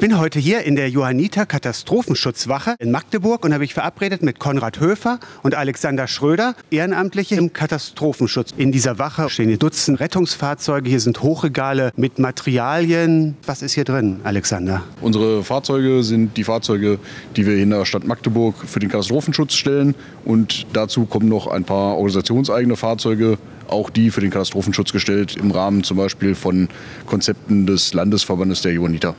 bin heute hier in der Johanniter Katastrophenschutzwache in Magdeburg und habe mich verabredet mit Konrad Höfer und Alexander Schröder, Ehrenamtliche im Katastrophenschutz. In dieser Wache stehen hier Dutzend Rettungsfahrzeuge, hier sind Hochregale mit Materialien. Was ist hier drin, Alexander? Unsere Fahrzeuge sind die Fahrzeuge, die wir in der Stadt Magdeburg für den Katastrophenschutz stellen und dazu kommen noch ein paar organisationseigene Fahrzeuge, auch die für den Katastrophenschutz gestellt, im Rahmen zum Beispiel von Konzepten des Landesverbandes der Johanniter.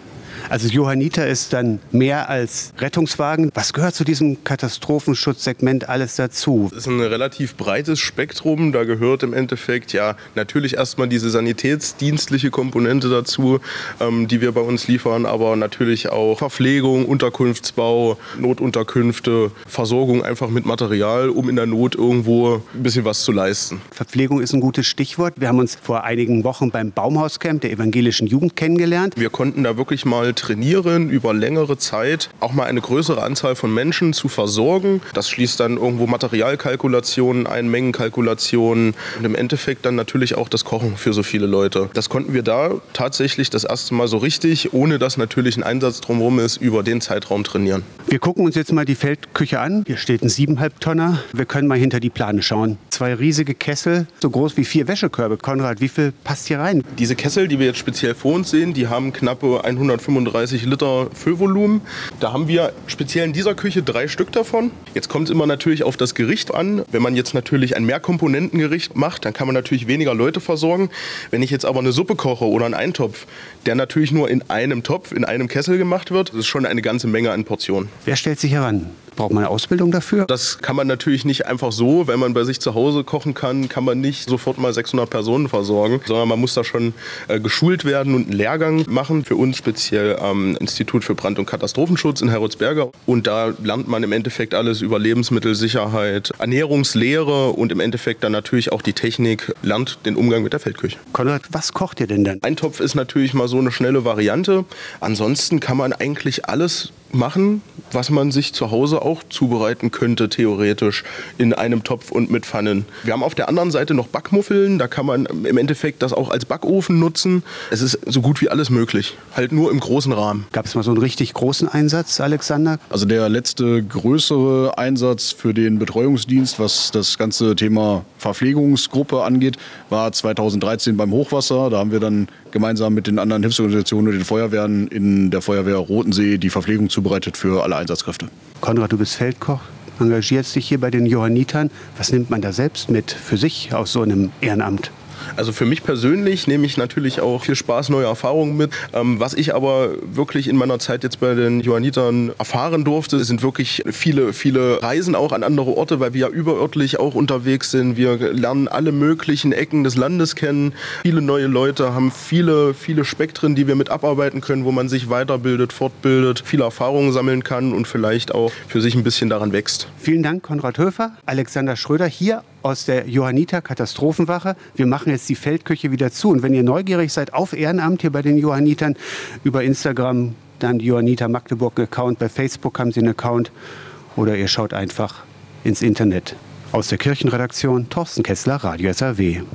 Also Johanniter ist dann mehr als Rettungswagen. Was gehört zu diesem Katastrophenschutzsegment alles dazu? Es ist ein relativ breites Spektrum. Da gehört im Endeffekt ja natürlich erstmal diese sanitätsdienstliche Komponente dazu, ähm, die wir bei uns liefern, aber natürlich auch Verpflegung, Unterkunftsbau, Notunterkünfte, Versorgung einfach mit Material, um in der Not irgendwo ein bisschen was zu leisten. Verpflegung ist ein gutes Stichwort. Wir haben uns vor einigen Wochen beim Baumhauscamp der evangelischen Jugend kennengelernt. Wir konnten da wirklich mal trainieren, über längere Zeit auch mal eine größere Anzahl von Menschen zu versorgen. Das schließt dann irgendwo Materialkalkulationen ein, Mengenkalkulationen und im Endeffekt dann natürlich auch das Kochen für so viele Leute. Das konnten wir da tatsächlich das erste Mal so richtig, ohne dass natürlich ein Einsatz drumherum ist, über den Zeitraum trainieren. Wir gucken uns jetzt mal die Feldküche an. Hier steht ein 7,5 Tonner. Wir können mal hinter die Plane schauen. Zwei riesige Kessel, so groß wie vier Wäschekörbe. Konrad, wie viel passt hier rein? Diese Kessel, die wir jetzt speziell vor uns sehen, die haben knappe 135 35 Liter Füllvolumen. Da haben wir speziell in dieser Küche drei Stück davon. Jetzt kommt es immer natürlich auf das Gericht an. Wenn man jetzt natürlich ein Mehrkomponentengericht macht, dann kann man natürlich weniger Leute versorgen. Wenn ich jetzt aber eine Suppe koche oder einen Eintopf, der natürlich nur in einem Topf, in einem Kessel gemacht wird, das ist schon eine ganze Menge an Portionen. Wer stellt sich heran? Braucht man eine Ausbildung dafür? Das kann man natürlich nicht einfach so, wenn man bei sich zu Hause kochen kann, kann man nicht sofort mal 600 Personen versorgen, sondern man muss da schon äh, geschult werden und einen Lehrgang machen. Für uns speziell am Institut für Brand- und Katastrophenschutz in Heroldsberger. Und da lernt man im Endeffekt alles über Lebensmittelsicherheit, Ernährungslehre und im Endeffekt dann natürlich auch die Technik, lernt den Umgang mit der Feldküche. Konrad, was kocht ihr denn dann? Ein Topf ist natürlich mal so eine schnelle Variante. Ansonsten kann man eigentlich alles machen, was man sich zu Hause auch zubereiten könnte, theoretisch, in einem Topf und mit Pfannen. Wir haben auf der anderen Seite noch Backmuffeln, da kann man im Endeffekt das auch als Backofen nutzen. Es ist so gut wie alles möglich, halt nur im großen Rahmen. Gab es mal so einen richtig großen Einsatz, Alexander? Also der letzte größere Einsatz für den Betreuungsdienst, was das ganze Thema Verpflegungsgruppe angeht, war 2013 beim Hochwasser. Da haben wir dann gemeinsam mit den anderen Hilfsorganisationen und den Feuerwehren in der Feuerwehr Rotensee die Verpflegung zubereitet für alle Einsatzkräfte. Konrad, du bist Feldkoch, engagierst dich hier bei den Johannitern. Was nimmt man da selbst mit für sich aus so einem Ehrenamt? Also für mich persönlich nehme ich natürlich auch viel Spaß, neue Erfahrungen mit. Ähm, was ich aber wirklich in meiner Zeit jetzt bei den Johannitern erfahren durfte, sind wirklich viele, viele Reisen auch an andere Orte, weil wir ja überörtlich auch unterwegs sind. Wir lernen alle möglichen Ecken des Landes kennen. Viele neue Leute haben viele, viele Spektren, die wir mit abarbeiten können, wo man sich weiterbildet, fortbildet, viele Erfahrungen sammeln kann und vielleicht auch für sich ein bisschen daran wächst. Vielen Dank, Konrad Höfer, Alexander Schröder hier aus der Johanniter Katastrophenwache. Wir machen jetzt die Feldküche wieder zu. Und wenn ihr neugierig seid auf Ehrenamt hier bei den Johannitern, über Instagram dann Johanniter Magdeburg Account, bei Facebook haben sie einen Account oder ihr schaut einfach ins Internet. Aus der Kirchenredaktion Thorsten Kessler, Radio SAW.